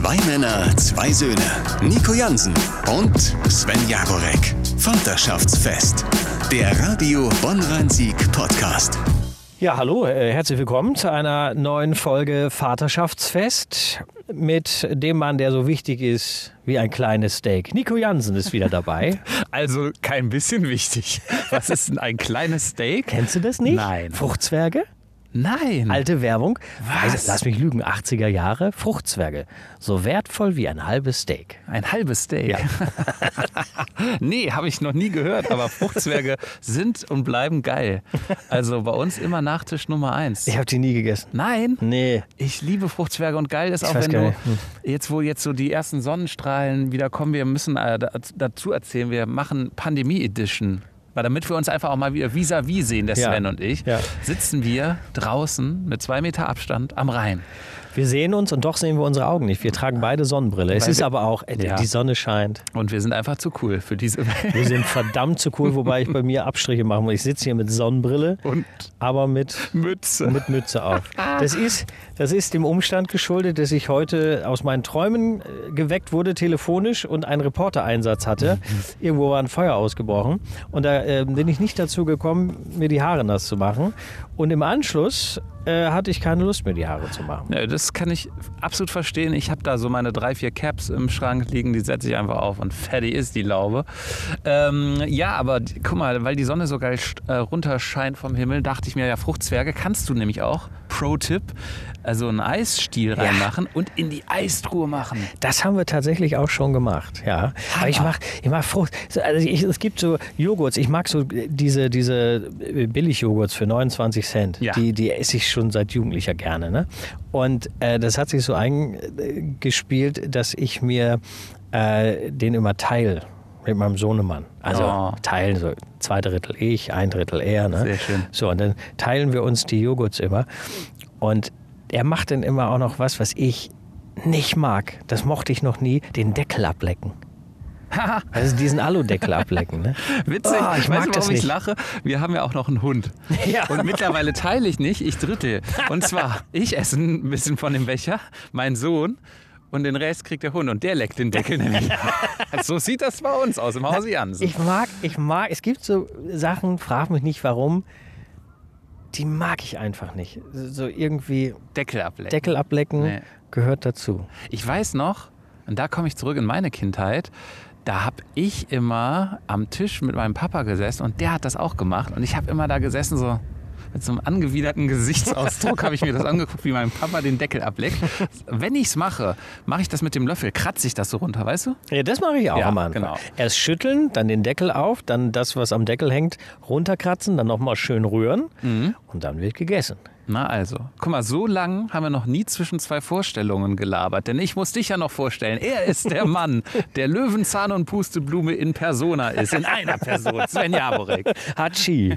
Zwei Männer, zwei Söhne. Nico Jansen und Sven Jagorek. Vaterschaftsfest. Der Radio Bonn-Rhein-Sieg Podcast. Ja, hallo, äh, herzlich willkommen zu einer neuen Folge Vaterschaftsfest mit dem Mann, der so wichtig ist wie ein kleines Steak. Nico Jansen ist wieder dabei. Also kein bisschen wichtig. Was ist denn ein kleines Steak? Kennst du das nicht? Nein. Fruchtzwerge? Nein. Alte Werbung. Was? Weiß- Lass mich lügen, 80er Jahre. Fruchtzwerge. So wertvoll wie ein halbes Steak. Ein halbes Steak. nee, habe ich noch nie gehört, aber Fruchtzwerge sind und bleiben geil. Also bei uns immer Nachtisch Nummer eins. Ich habe die nie gegessen. Nein. Nee. Ich liebe Fruchtzwerge und geil ist Ich auch, wenn du. Hm. jetzt, wo jetzt so die ersten Sonnenstrahlen wieder kommen, wir müssen äh, da- dazu erzählen, wir machen Pandemie Edition. Weil damit wir uns einfach auch mal wieder vis-à-vis sehen, der Ja. Sven und ich, Ja. sitzen wir draußen mit zwei Meter Abstand am Rhein. Wir sehen uns und doch sehen wir unsere Augen nicht. Wir tragen beide Sonnenbrille. Es Weil ist aber auch, äh, Ja. die Sonne scheint. Und wir sind einfach zu cool für diese Welt. Wir sind verdammt zu cool, wobei ich bei mir Abstriche machen muss. Ich sitze hier mit Sonnenbrille, Und aber mit Mütze. mit Mütze auf. Das ist, das ist dem Umstand geschuldet, dass ich heute aus meinen Träumen äh, geweckt wurde, telefonisch und einen Reportereinsatz hatte. Irgendwo war ein Feuer ausgebrochen und da äh, bin ich nicht dazu gekommen, mir die Haare nass zu machen. Und im Anschluss äh, hatte ich keine Lust mehr, die Haare zu machen. Ja, das kann ich absolut verstehen. Ich habe da so meine drei, vier Caps im Schrank liegen, die setze ich einfach auf und fertig ist die Laube. Ähm, ja, aber guck mal, weil die Sonne so geil äh, runterscheint vom Himmel, dachte ich mir, ja, Fruchtzwerge kannst du nämlich auch, Pro-Tipp, also einen Eisstiel reinmachen und in die Eistruhe machen. Das haben wir tatsächlich auch schon gemacht, ja. Aber ich mag, ich mag Frucht. Also ich, es gibt so Joghurts. Ich mag so diese, diese Billigjoghurts für 29 Cent. Ja. Die, die esse ich schon seit Jugendlicher gerne. Ne? Und äh, das hat sich so eingespielt, dass ich mir äh, den immer teile mit meinem Sohnemann. Also Oh. teilen, so zwei Drittel ich, ein Drittel er. Ne? Sehr schön. So, und dann teilen wir uns die Joghurts immer. Und er macht dann immer auch noch was, was ich nicht mag. Das mochte ich noch nie, den Deckel ablecken. Also diesen Aludeckel ablecken. Ne? Witzig, Oh, ich weißt mag das warum ich nicht. lache? Wir haben ja auch noch einen Hund. Ja. Und mittlerweile teile ich nicht, ich drittel. Und zwar, ich esse ein bisschen von dem Becher, mein Sohn, und den Rest kriegt der Hund. Und der leckt den Deckel nämlich. so sieht das bei uns aus, im Hause Jansen. Ich mag, ich mag, es gibt so Sachen, frag mich nicht warum, die mag ich einfach nicht. So irgendwie Deckel ablecken. Deckel ablecken Nee. gehört dazu. Ich weiß noch, und da komme ich zurück in meine Kindheit, da habe ich immer am Tisch mit meinem Papa gesessen und der hat das auch gemacht. Und ich habe immer da gesessen, so mit so einem angewiderten Gesichtsausdruck habe ich mir das angeguckt, wie mein Papa den Deckel ableckt. Wenn ich es mache, mache ich das mit dem Löffel, kratze ich das so runter, weißt du? Ja, das mache ich auch Ja, am Anfang. genau. Erst schütteln, dann den Deckel auf, dann das, was am Deckel hängt, runterkratzen, dann nochmal schön rühren Mhm. und dann wird gegessen. Na also, guck mal, so lang haben wir noch nie zwischen zwei Vorstellungen gelabert. Denn ich muss dich ja noch vorstellen, er ist der Mann, der Löwenzahn und Pusteblume in Persona ist, in einer Person, Sven Jaborek. Hatschi.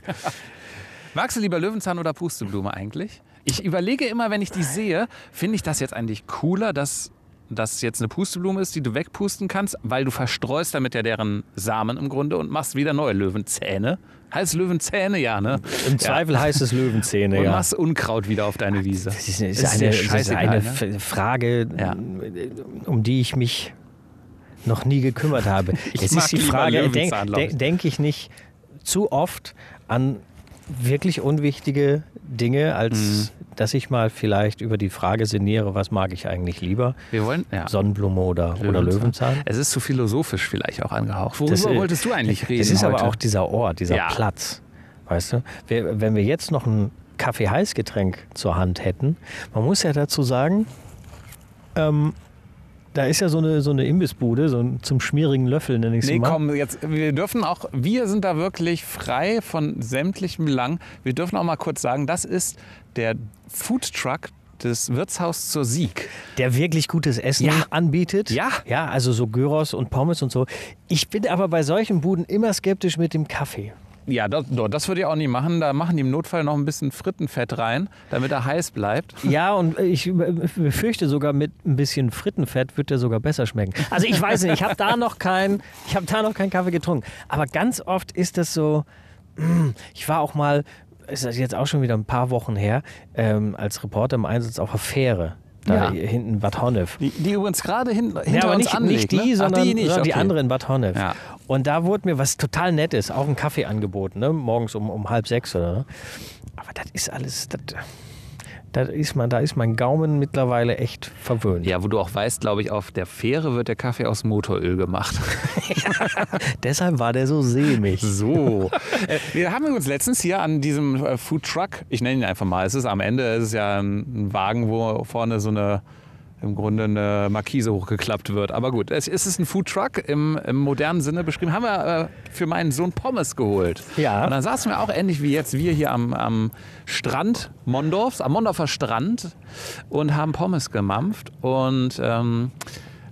Magst du lieber Löwenzahn oder Pusteblume eigentlich? Ich überlege immer, wenn ich die sehe, finde ich das jetzt eigentlich cooler, dass das jetzt eine Pusteblume ist, die du wegpusten kannst, weil du verstreust damit ja deren Samen im Grunde und machst wieder neue Löwenzähne. Heißt Löwenzähne, ja, ne? Im Zweifel heißt es Löwenzähne, Und ja. machst Unkraut wieder auf deine Wiese. Das ist, ist, Ist eine, das ist eine ne? Frage, Ja. um die ich mich noch nie gekümmert habe. Jetzt ist die Frage, denke denk ich nicht zu oft an wirklich unwichtige Dinge, als Mhm. dass ich mal vielleicht über die Frage sinniere, was mag ich eigentlich lieber? Wir wollen, ja. Sonnenblume oder Löwenzahn. Oder Löwenzahn? Es ist zu philosophisch vielleicht auch angehaucht. Worüber Das, wolltest du eigentlich reden Das ist heute? aber auch dieser Ort, dieser Ja. Platz. Weißt du? Wir, wenn wir jetzt noch ein Kaffee-Heißgetränk zur Hand hätten, man muss ja dazu sagen, ähm, da ist ja so eine, so eine Imbissbude, so ein, zum schmierigen Löffel, nenne ich es Nee, mal. komm, jetzt, wir dürfen auch, wir sind da wirklich frei von sämtlichem Belang. Wir dürfen auch mal kurz sagen, das ist der Foodtruck des Wirtshaus zur Sieg. Der wirklich gutes Essen Ja. anbietet. Ja. Ja, also so Gyros und Pommes und so. Ich bin aber bei solchen Buden immer skeptisch mit dem Kaffee. Ja, das, das würde ich auch nicht machen. Da machen die im Notfall noch ein bisschen Frittenfett rein, damit er heiß bleibt. Ja, und ich befürchte sogar, mit ein bisschen Frittenfett wird der sogar besser schmecken. Also ich weiß nicht, ich habe da noch kein, ich habe da noch keinen Kaffee getrunken. Aber ganz oft ist das so. mm, Ich war auch mal, ist das jetzt auch schon wieder ein paar Wochen her, ähm, als Reporter im Einsatz auf der Fähre Da Ja. hinten Bad Honnef. Die, die übrigens gerade hin, hinter Ja, aber uns nicht, anlegt, nicht die, ne? sondern Ach, die, nicht. sondern die okay. andere in Bad Honnef. Ja. Und da wurde mir was total Nettes, auch ein Kaffee angeboten, ne? morgens um, um halb sechs oder so. Aber das ist alles, das, das ist man, da ist mein Gaumen mittlerweile echt verwöhnt. Ja, wo du auch weißt, glaube ich, auf der Fähre wird der Kaffee aus Motoröl gemacht. Deshalb war der so sämig. So. Äh, Wir haben uns letztens hier an diesem äh, Food Truck, ich nenne ihn einfach mal, es ist am Ende, es ist ja ein ein Wagen, wo vorne so eine im Grunde eine Markise hochgeklappt wird. Aber gut, es es ist ein Food Truck im, im modernen Sinne beschrieben. Haben wir äh, für meinen Sohn Pommes geholt. Ja. Und dann saßen wir auch ähnlich wie jetzt wir hier am, am Strand Mondorfs, am Mondorfer Strand und haben Pommes gemampft. Und ähm,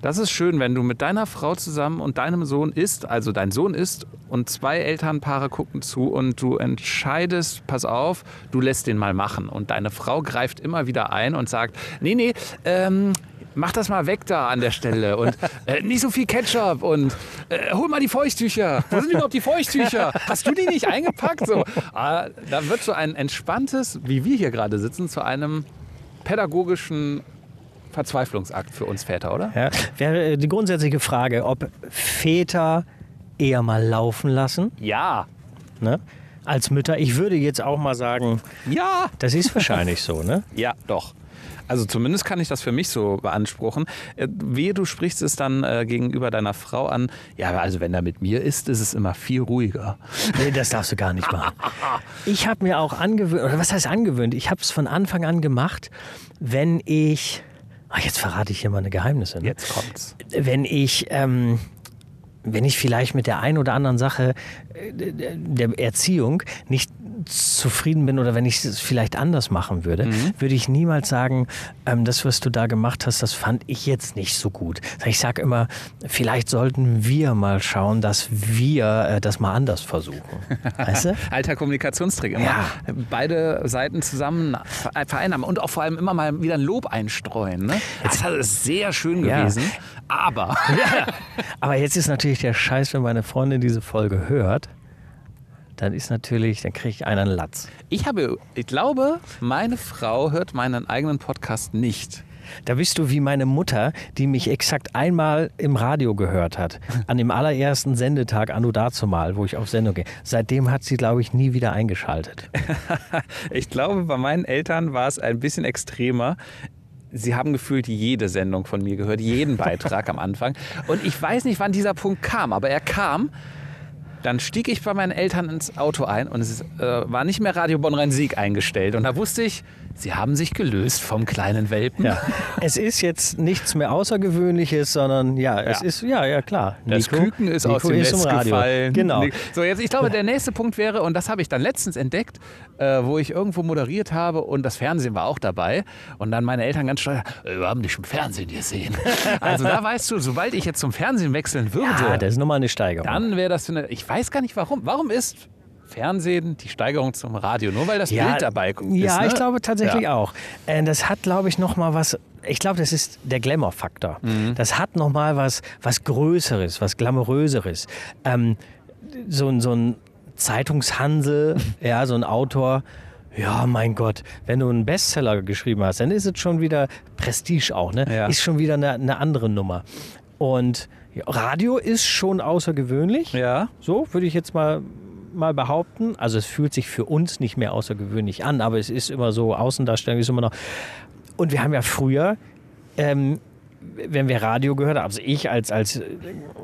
das ist schön, wenn du mit deiner Frau zusammen und deinem Sohn isst, also dein Sohn isst und zwei Elternpaare gucken zu und du entscheidest, pass auf, du lässt den mal machen. Und deine Frau greift immer wieder ein und sagt, nee, nee, ähm, mach das mal weg da an der Stelle und äh, nicht so viel Ketchup und äh, hol mal die Feuchttücher. Wo sind überhaupt die Feuchttücher? Hast du die nicht eingepackt? So, ah, da wird so ein entspanntes, wie wir hier gerade sitzen, zu einem pädagogischen Verzweiflungsakt für uns Väter, oder? Ja, wäre die grundsätzliche Frage, ob Väter eher mal laufen lassen Ja. ne, als Mütter. Ich würde jetzt auch mal sagen, Ja. das ist wahrscheinlich so. Ne? Ja, doch. Also zumindest kann ich das für mich so beanspruchen. Äh, Wehe, du sprichst es dann äh, gegenüber deiner Frau an. Ja, also wenn er mit mir ist, ist es immer viel ruhiger. Nee, das darfst du gar nicht machen. Ich habe mir auch angewöhnt, oder was heißt angewöhnt? Ich habe es von Anfang an gemacht, wenn ich, ach, jetzt verrate ich hier meine Geheimnisse. Ne? Jetzt kommt's. Wenn ich, ähm, wenn ich vielleicht mit der einen oder anderen Sache äh, der Erziehung nicht zufrieden bin oder wenn ich es vielleicht anders machen würde, würde ich niemals sagen, ähm, das, was du da gemacht hast, das fand ich jetzt nicht so gut. Ich sage immer, vielleicht sollten wir mal schauen, dass wir äh, das mal anders versuchen. Weißt du? Alter Kommunikationstrick. Immer Ja. beide Seiten zusammen ver- vereinnahmen und auch vor allem immer mal wieder ein Lob einstreuen. Ne? Das ist sehr schön Ja. gewesen. Aber Ja. Aber jetzt ist natürlich der Scheiß, wenn meine Freundin diese Folge hört, dann ist natürlich, dann kriege ich einen Latz. ich habe, ich glaube, meine Frau hört meinen eigenen Podcast nicht. Da bist du wie meine Mutter, die mich exakt einmal im Radio gehört hat. An dem allerersten Sendetag, anno dazumal, wo ich auf Sendung gehe. Seitdem hat sie, glaube ich, nie wieder eingeschaltet. Ich glaube, bei meinen Eltern war es ein bisschen extremer. Sie haben gefühlt jede Sendung von mir gehört, jeden Beitrag am Anfang. Und ich weiß nicht, wann dieser Punkt kam, aber er kam. Dann stieg ich bei meinen Eltern ins Auto ein und es äh, war nicht mehr Radio Bonn-Rhein-Sieg eingestellt. Und da wusste ich, sie haben sich gelöst vom kleinen Welpen. Ja. Es ist jetzt nichts mehr Außergewöhnliches, sondern ja, es Ja. ist, ja, ja klar. Das Küken ist aus dem ist Netz gefallen. Genau. So, jetzt, ich glaube, der nächste Punkt wäre, und das habe ich dann letztens entdeckt, äh, wo ich irgendwo moderiert habe und das Fernsehen war auch dabei. Und dann meine Eltern ganz stolz, äh, wir haben dich im Fernsehen gesehen. also da weißt du, sobald ich jetzt zum Fernsehen wechseln würde, Ja, das ist nochmal eine Steigerung. dann wäre das für eine. Ich weiß gar nicht warum. Warum ist Fernsehen die Steigerung zum Radio? Nur weil das ja, Bild dabei ist. Ja, ne? ich glaube tatsächlich Ja. auch. Äh, Das hat, glaube ich, noch mal was. Ich glaube, das ist der Glamour-Faktor. Mhm. Das hat noch mal was, was Größeres, was Glamouröseres. Ähm, so, ein- so ein Zeitungshansel, ja, so ein Autor. Ja, mein Gott, wenn du einen Bestseller geschrieben hast, dann ist es schon wieder Prestige auch, ne? Ja. Ist schon wieder eine, eine andere Nummer. Und Radio ist schon außergewöhnlich. Ja. So würde ich jetzt mal, mal behaupten. Also es fühlt sich für uns nicht mehr außergewöhnlich an, aber es ist immer so, Außendarstellung ist immer noch. Und wir haben ja früher, ähm, wenn wir Radio gehört haben, also ich als, als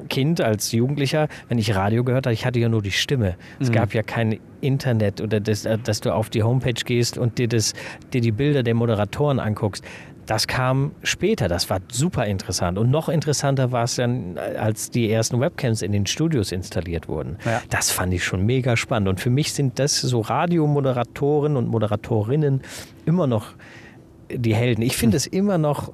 Kind, als Jugendlicher, wenn ich Radio gehört habe, ich hatte ja nur die Stimme. Es gab ja kein Internet oder das, dass du auf die Homepage gehst und dir, das, dir die Bilder der Moderatoren anguckst. Das kam später, das war super interessant. Und noch interessanter war es dann, als die ersten Webcams in den Studios installiert wurden. Ja. Das fand ich schon mega spannend. Und für mich sind das so Radiomoderatoren und Moderatorinnen immer noch die Helden. Ich finde es immer noch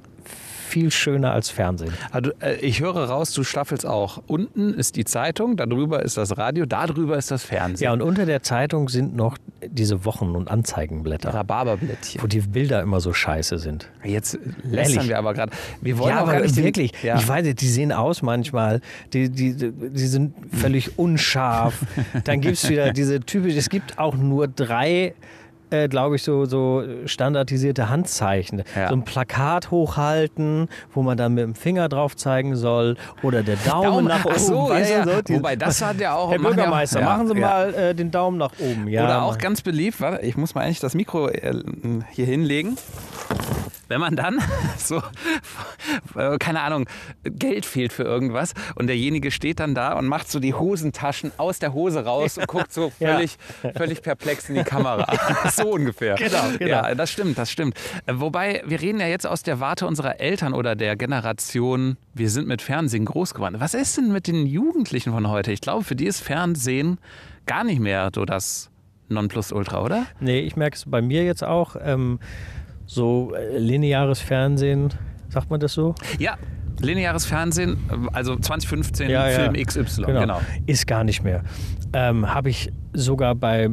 viel schöner als Fernsehen. Also, äh, ich höre raus, du staffelst auch. Unten ist die Zeitung, darüber ist das Radio, darüber ist das Fernsehen. Ja, und unter der Zeitung sind noch diese Wochen- und Anzeigenblätter, Rhabarberblättchen. wo die Bilder immer so scheiße sind. Jetzt lästern wir aber gerade. Wir wollen ja, auch aber gar nicht wirklich, Ja. ich weiß nicht, die sehen aus manchmal, die, die, die sind völlig unscharf. Dann gibt es wieder diese typische, es gibt auch nur drei äh, glaube ich, so, so standardisierte Handzeichen. Ja. So ein Plakat hochhalten, wo man dann mit dem Finger drauf zeigen soll oder der Daumen, Daumen, nach oben. ach so, weißt ja, ja. so Wobei, das hat ja auch- Herr Bürgermeister, ja, machen Sie mal äh, den Daumen nach oben. Oder auch ganz beliebt, warte, ich muss mal eigentlich das Mikro äh, hier hinlegen. Wenn man dann so, äh, keine Ahnung, Geld fehlt für irgendwas und derjenige steht dann da und macht so die Hosentaschen aus der Hose raus und guckt so Ja. völlig, völlig perplex in die Kamera. so ungefähr. Genau, genau. Ja, das stimmt, das stimmt. Wobei, wir reden ja jetzt aus der Warte unserer Eltern oder der Generation, wir sind mit Fernsehen groß geworden. Was ist denn mit den Jugendlichen von heute? Ich glaube, für die ist Fernsehen gar nicht mehr so das Nonplusultra, oder? Nee, ich merke es bei mir jetzt auch. Ähm, so äh, lineares Fernsehen, sagt man das so? Ja, lineares Fernsehen, also 2015 Film XY, genau. Ist gar nicht mehr. Ähm, Habe ich sogar bei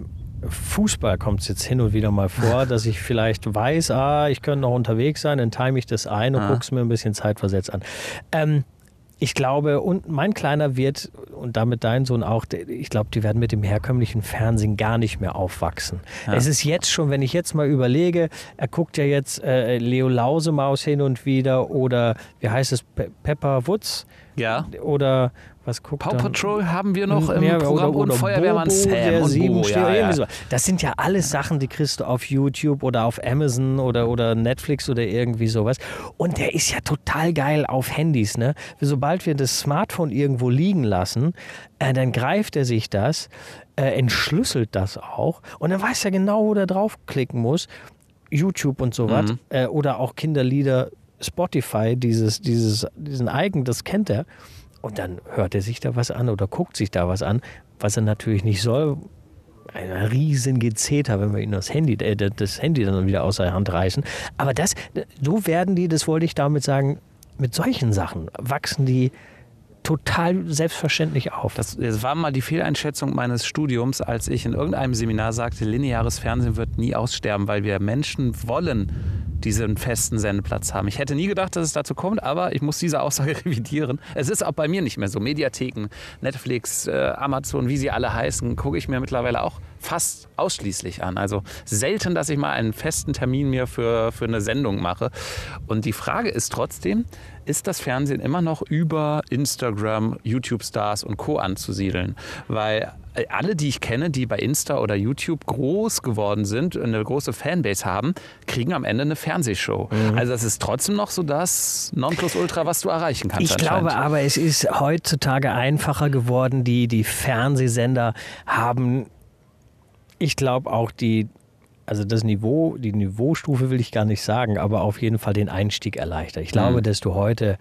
Fußball kommt es jetzt hin und wieder mal vor, dass ich vielleicht weiß, ah, ich könnte noch unterwegs sein, dann time ich das ein und Ah. gucke es mir ein bisschen zeitversetzt an. Ähm, ich glaube, und mein Kleiner wird, und damit dein Sohn auch, ich glaube, die werden mit dem herkömmlichen Fernsehen gar nicht mehr aufwachsen. Es ist jetzt schon, wenn ich jetzt mal überlege, er guckt ja jetzt äh, Leo Lausemaus hin und wieder oder wie heißt es, Pe Pepper Woods Ja. oder was guckt Paw dann? Patrol haben wir noch im Ja, Programm und Feuerwehrmann Bobo, Sam und Bobo. Ja, ja. so. Das sind ja alles Sachen, die kriegst du auf YouTube oder auf Amazon oder, oder Netflix oder irgendwie sowas. Und der ist ja total geil auf Handys. Ne? Sobald wir das Smartphone irgendwo liegen lassen, äh, dann greift er sich das, äh, entschlüsselt das auch und dann weiß er genau, wo er draufklicken muss. YouTube und sowas. Äh, oder auch Kinderlieder, Spotify, dieses, dieses, diesen Eigen, das kennt er. Und dann hört er sich da was an oder guckt sich da was an, was er natürlich nicht soll. Ein riesen Gezeter, wenn wir ihm das Handy, äh, das Handy dann wieder aus der Hand reißen. Aber das, so werden die, das wollte ich damit sagen, mit solchen Sachen wachsen die total selbstverständlich auf. Das, das war mal die Fehleinschätzung meines Studiums, als ich in irgendeinem Seminar sagte, lineares Fernsehen wird nie aussterben, weil wir Menschen wollen diesen festen Sendeplatz haben. Ich hätte nie gedacht, dass es dazu kommt, aber ich muss diese Aussage revidieren. Es ist auch bei mir nicht mehr so. Mediatheken, Netflix, äh, Amazon, wie sie alle heißen, gucke ich mir mittlerweile auch fast ausschließlich an. Also selten, dass ich mal einen festen Termin mir für, für eine Sendung mache. Und die Frage ist trotzdem, ist das Fernsehen immer noch über Instagram, YouTube-Stars und Co. anzusiedeln? Weil äh, alle, die ich kenne, die bei Insta oder YouTube groß geworden sind, eine große Fanbase haben, kriegen am Ende eine Fernsehshow. Also das ist trotzdem noch so das Nonplusultra, was du erreichen kannst. Ich glaube aber, es ist heutzutage einfacher geworden. Die, die Fernsehsender haben, ich glaube auch die, also das Niveau, die Niveaustufe will ich gar nicht sagen, aber auf jeden Fall den Einstieg erleichtert. Ich glaube, Mhm. dass du heute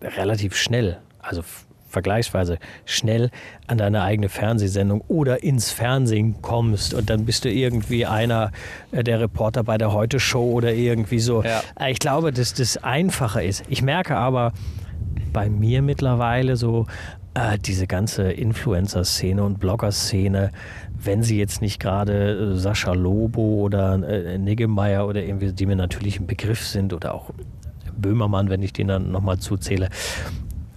relativ schnell, also vergleichsweise schnell an deine eigene Fernsehsendung oder ins Fernsehen kommst und dann bist du irgendwie einer äh, der Reporter bei der Heute Show oder irgendwie so. Ja. Äh, Ich glaube, dass das einfacher ist. Ich merke aber bei mir mittlerweile so äh, diese ganze Influencer-Szene und Blogger-Szene, wenn sie jetzt nicht gerade äh, Sascha Lobo oder äh, Niggemeier oder irgendwie, die mir natürlich ein Begriff sind oder auch Böhmermann, wenn ich den dann nochmal zuzähle.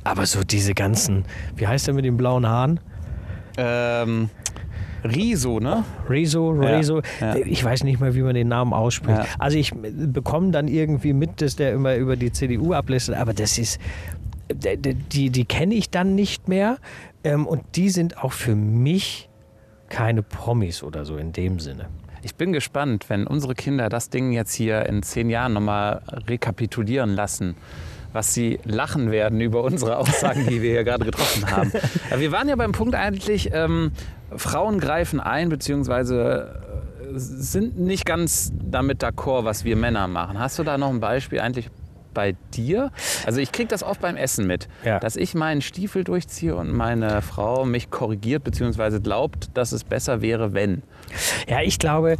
Aber so diese ganzen, wie heißt der mit den blauen Haaren? Ähm, Riso, ne? Rezo, Ja, Rezo. ja. Ich weiß nicht mehr, wie man den Namen ausspricht. Ja. Also ich bekomme dann irgendwie mit, dass der immer über die CDU ablistet, aber das ist, d- d- die, die kenne ich dann nicht mehr ähm, und die sind auch für mich keine Promis oder so in dem Sinne. Ich bin gespannt, wenn unsere Kinder das Ding jetzt hier in zehn Jahren nochmal rekapitulieren lassen, was sie lachen werden über unsere Aussagen, die wir hier gerade getroffen haben. Aber wir waren ja beim Punkt eigentlich, ähm, Frauen greifen ein, beziehungsweise äh, sind nicht ganz damit d'accord, was wir Männer machen. Hast du da noch ein Beispiel eigentlich bei dir? Also ich kriege das oft beim Essen mit, Ja. dass ich meinen Stiefel durchziehe und meine Frau mich korrigiert, beziehungsweise glaubt, dass es besser wäre, wenn. Ja, ich glaube,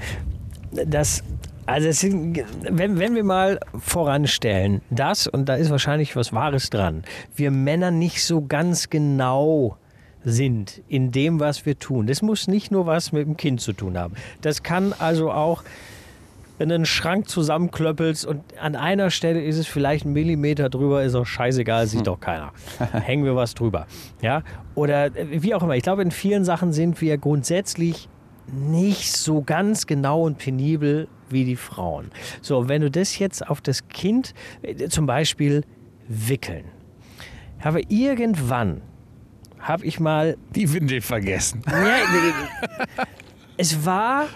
dass. Also sind, wenn, wenn wir mal voranstellen, das, und da ist wahrscheinlich was Wahres dran, wir Männer nicht so ganz genau sind in dem, was wir tun. Das muss nicht nur was mit dem Kind zu tun haben. Das kann also auch, wenn du einen Schrank zusammenklöppelst und an einer Stelle ist es vielleicht ein Millimeter drüber, ist auch scheißegal, sieht doch keiner. Hängen wir was drüber. Ja? Oder äh, wie auch immer. Ich glaube, in vielen Sachen sind wir grundsätzlich nicht so ganz genau und penibel wie die Frauen. So, wenn du das jetzt auf das Kind, äh, zum Beispiel wickeln, habe irgendwann, habe ich mal Die Windel vergessen. ja, es war,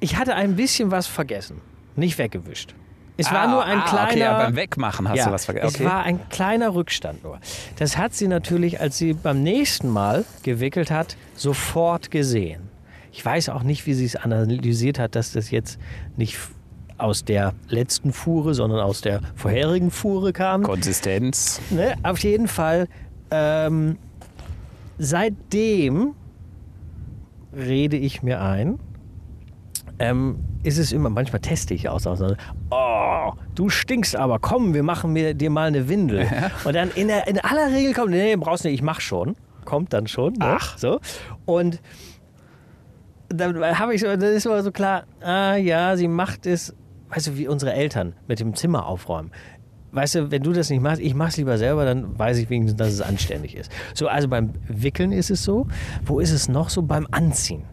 ich hatte ein bisschen was vergessen, nicht weggewischt. Es war Ah, nur ein ah, kleiner. Okay, aber beim Wegmachen hast ja, du was vergessen. Es Okay. war ein kleiner Rückstand nur. Das hat sie natürlich, als sie beim nächsten Mal gewickelt hat, sofort gesehen. Ich weiß auch nicht, wie sie es analysiert hat, dass das jetzt nicht aus der letzten Fuhre, sondern aus der vorherigen Fuhre kam. Konsistenz. Ne? Auf jeden Fall, ähm, seitdem rede ich mir ein, ähm, ist es immer, manchmal teste ich aus, oh, du stinkst aber, komm, wir machen mir, dir mal eine Windel. Und dann in, der, in aller Regel kommt, nee, brauchst nicht, ich mach schon. Kommt dann schon. Ne? Ach. So. Und dann habe ich so, dann ist immer so klar, ah ja, sie macht es, weißt du, wie unsere Eltern mit dem Zimmer aufräumen. Weißt du, wenn du das nicht machst, ich mach's lieber selber, dann weiß ich wenigstens, dass es anständig ist. So, also beim Wickeln ist es so. Wo ist es noch so? Beim Anziehen.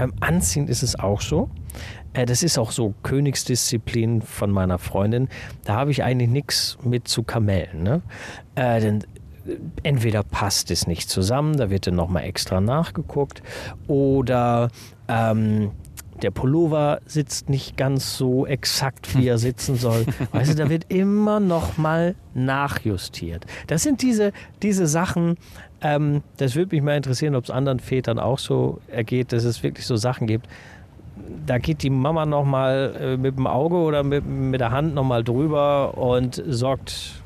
Beim Anziehen ist es auch so. Äh, das ist auch so Königsdisziplin von meiner Freundin. Da habe ich eigentlich nichts mit zu kamellen. Ne? Äh, denn entweder passt es nicht zusammen, da wird dann nochmal extra nachgeguckt, oder ähm, der Pullover sitzt nicht ganz so exakt, wie er sitzen soll. Weißt du, da wird immer nochmal nachjustiert. Das sind diese, diese Sachen, ähm, das würde mich mal interessieren, ob es anderen Vätern auch so ergeht, dass es wirklich so Sachen gibt, da geht die Mama nochmal äh, mit dem Auge oder mit, mit der Hand nochmal drüber und sorgt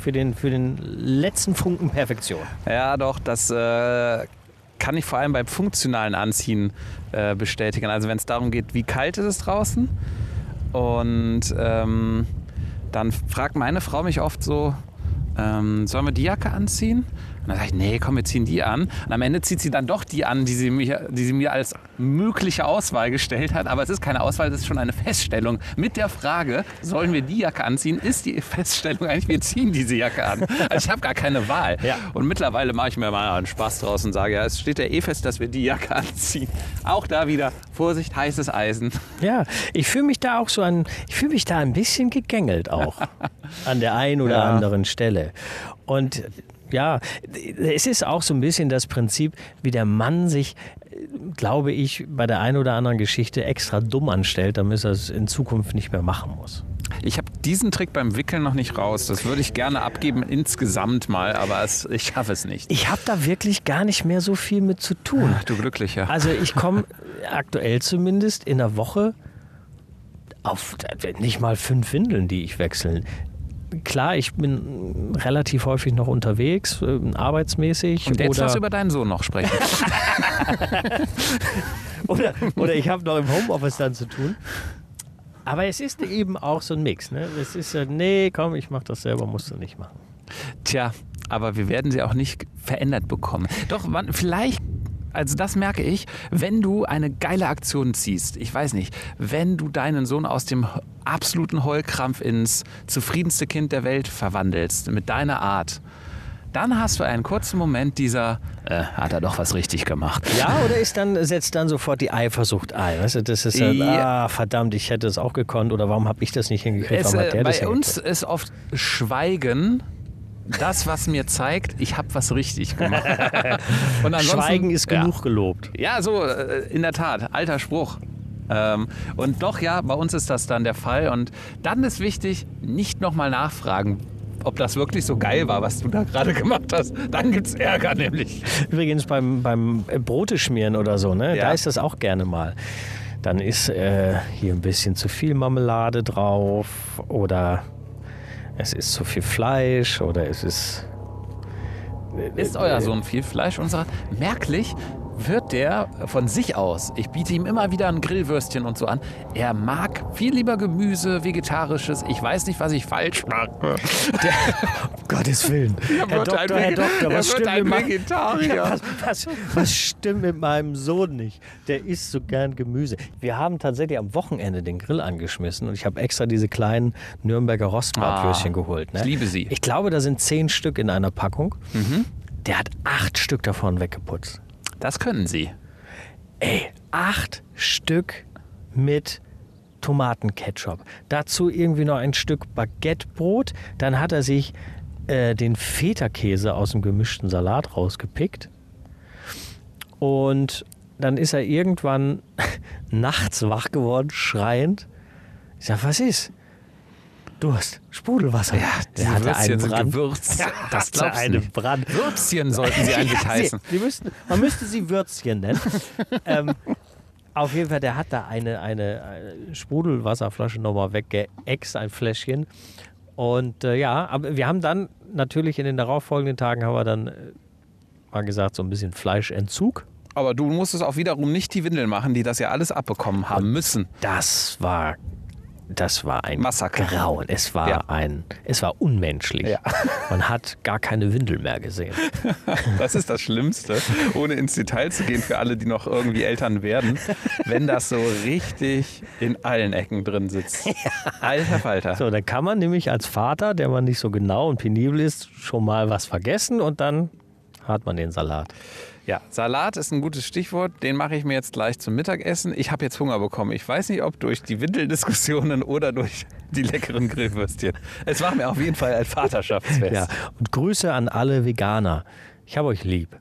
für den, für den letzten Funken Perfektion. Ja, doch, das äh, kann ich vor allem beim funktionalen Anziehen äh, bestätigen. Also wenn es darum geht, wie kalt ist es draußen und ähm, dann fragt meine Frau mich oft so, ähm, sollen wir die Jacke anziehen? Und dann sage ich, nee, komm, wir ziehen die an. Und am Ende zieht sie dann doch die an, die sie, mir, die sie mir als mögliche Auswahl gestellt hat. Aber es ist keine Auswahl, das ist schon eine Feststellung. Mit der Frage, sollen wir die Jacke anziehen, ist die Feststellung eigentlich, wir ziehen diese Jacke an. Also ich habe gar keine Wahl. Ja. Und mittlerweile mache ich mir mal einen Spaß draus und sage, ja, es steht ja eh fest, dass wir die Jacke anziehen. Auch da wieder, Vorsicht, heißes Eisen. Ja, ich fühle mich da auch so an, ich fühle mich da ein bisschen gegängelt auch an der einen oder Ja. anderen Stelle. Und ja, es ist auch so ein bisschen das Prinzip, wie der Mann sich, glaube ich, bei der einen oder anderen Geschichte extra dumm anstellt, damit er es in Zukunft nicht mehr machen muss. Ich habe diesen Trick beim Wickeln noch nicht raus. Das würde ich gerne abgeben insgesamt mal, aber es, ich schaffe es nicht. Ich habe da wirklich gar nicht mehr so viel mit zu tun. Du Glücklicher. Also ich komme aktuell zumindest in der Woche auf nicht mal fünf Windeln, die ich wechseln. Klar, ich bin relativ häufig noch unterwegs, äh, arbeitsmäßig. Und jetzt darfst du über deinen Sohn noch sprechen. oder, oder ich habe noch im Homeoffice dann zu tun. Aber es ist eben auch so ein Mix. Ne? Es ist ja, nee, komm, ich mache das selber, musst du nicht machen. Tja, aber wir werden sie auch nicht verändert bekommen. Doch, man, vielleicht, also das merke ich, wenn du eine geile Aktion ziehst, ich weiß nicht, wenn du deinen Sohn aus dem absoluten Heulkrampf ins zufriedenste Kind der Welt verwandelst, mit deiner Art, dann hast du einen kurzen Moment dieser, äh, hat er doch was richtig gemacht. Ja, oder ist dann, setzt dann sofort die Eifersucht ein? Weißt du, das ist ja, Ja. ah, verdammt, ich hätte es auch gekonnt oder warum habe ich das nicht hingekriegt? Es, Warum hat äh, der das bei uns hingekriegt? ist oft Schweigen das, was mir zeigt, ich habe was richtig gemacht. Und ansonsten- Schweigen ist Ja. genug gelobt. Ja, so äh, in der Tat, alter Spruch. Ähm, und doch, ja, bei uns ist das dann der Fall. Und dann ist wichtig, nicht nochmal nachfragen, ob das wirklich so geil war, was du da gerade gemacht hast. Dann gibt's Ärger nämlich. Übrigens beim, beim Brote schmieren oder so, ne? Ja. da ist das auch gerne mal. Dann ist äh, hier ein bisschen zu viel Marmelade drauf oder es ist zu viel Fleisch oder es ist. Ist euer Sohn viel Fleisch sagt, merklich wird der von sich aus, ich biete ihm immer wieder ein Grillwürstchen und so an, er mag viel lieber Gemüse, Vegetarisches, ich weiß nicht, was ich falsch mache. Um Gottes Willen. Herr wird Doktor, ein Herr Doktor, was stimmt, ein mit meinem- Vegetarier. Ja, was, was, was stimmt mit meinem Sohn nicht? Der isst so gern Gemüse. Wir haben tatsächlich am Wochenende den Grill angeschmissen und ich habe extra diese kleinen Nürnberger Rostbratwürstchen Ah, geholt. Ne? ich liebe sie. Mhm. Ich glaube, da sind zehn Stück in einer Packung. Der hat acht Stück davon weggeputzt. Das können sie. Ey, acht Stück mit Tomatenketchup. Dazu irgendwie noch ein Stück Baguettebrot. Dann hat er sich äh, den Feta-Käse aus dem gemischten Salat rausgepickt. Und dann ist er irgendwann nachts wach geworden, schreiend. Ich sag, was ist? Durst, Sprudelwasser. Ja, der hatte Würstchen einen Brand. Gewürzt. Der Das glaubst einen nicht. Brand. Würstchen sollten sie eigentlich Ja, heißen. Sie, müssten, man müsste sie Würzchen nennen. ähm, auf jeden Fall, der hat da eine, eine, eine Sprudelwasserflasche nochmal weggeext, ein Fläschchen. Und äh, ja, aber wir haben dann natürlich in den darauffolgenden Tagen haben wir dann äh, mal gesagt, so ein bisschen Fleischentzug. Aber du musstest auch wiederum nicht die Windeln machen, die das ja alles abbekommen haben müssen. Das war, das war ein Massaker. Grauen. Es war Ja. ein, es war unmenschlich. Ja. Man hat gar keine Windel mehr gesehen. Das ist das Schlimmste, ohne ins Detail zu gehen für alle, die noch irgendwie Eltern werden, wenn das so richtig in allen Ecken drin sitzt. Alter Falter. So, dann kann man nämlich als Vater, der man nicht so genau und penibel ist, schon mal was vergessen und dann hat man den Salat. Ja, Salat ist ein gutes Stichwort. Den mache ich mir jetzt gleich zum Mittagessen. Ich habe jetzt Hunger bekommen. Ich weiß nicht, ob durch die Windeldiskussionen oder durch die leckeren Grillwürstchen. Es war mir auf jeden Fall ein Vaterschaftsfest. Ja, und Grüße an alle Veganer. Ich habe euch lieb.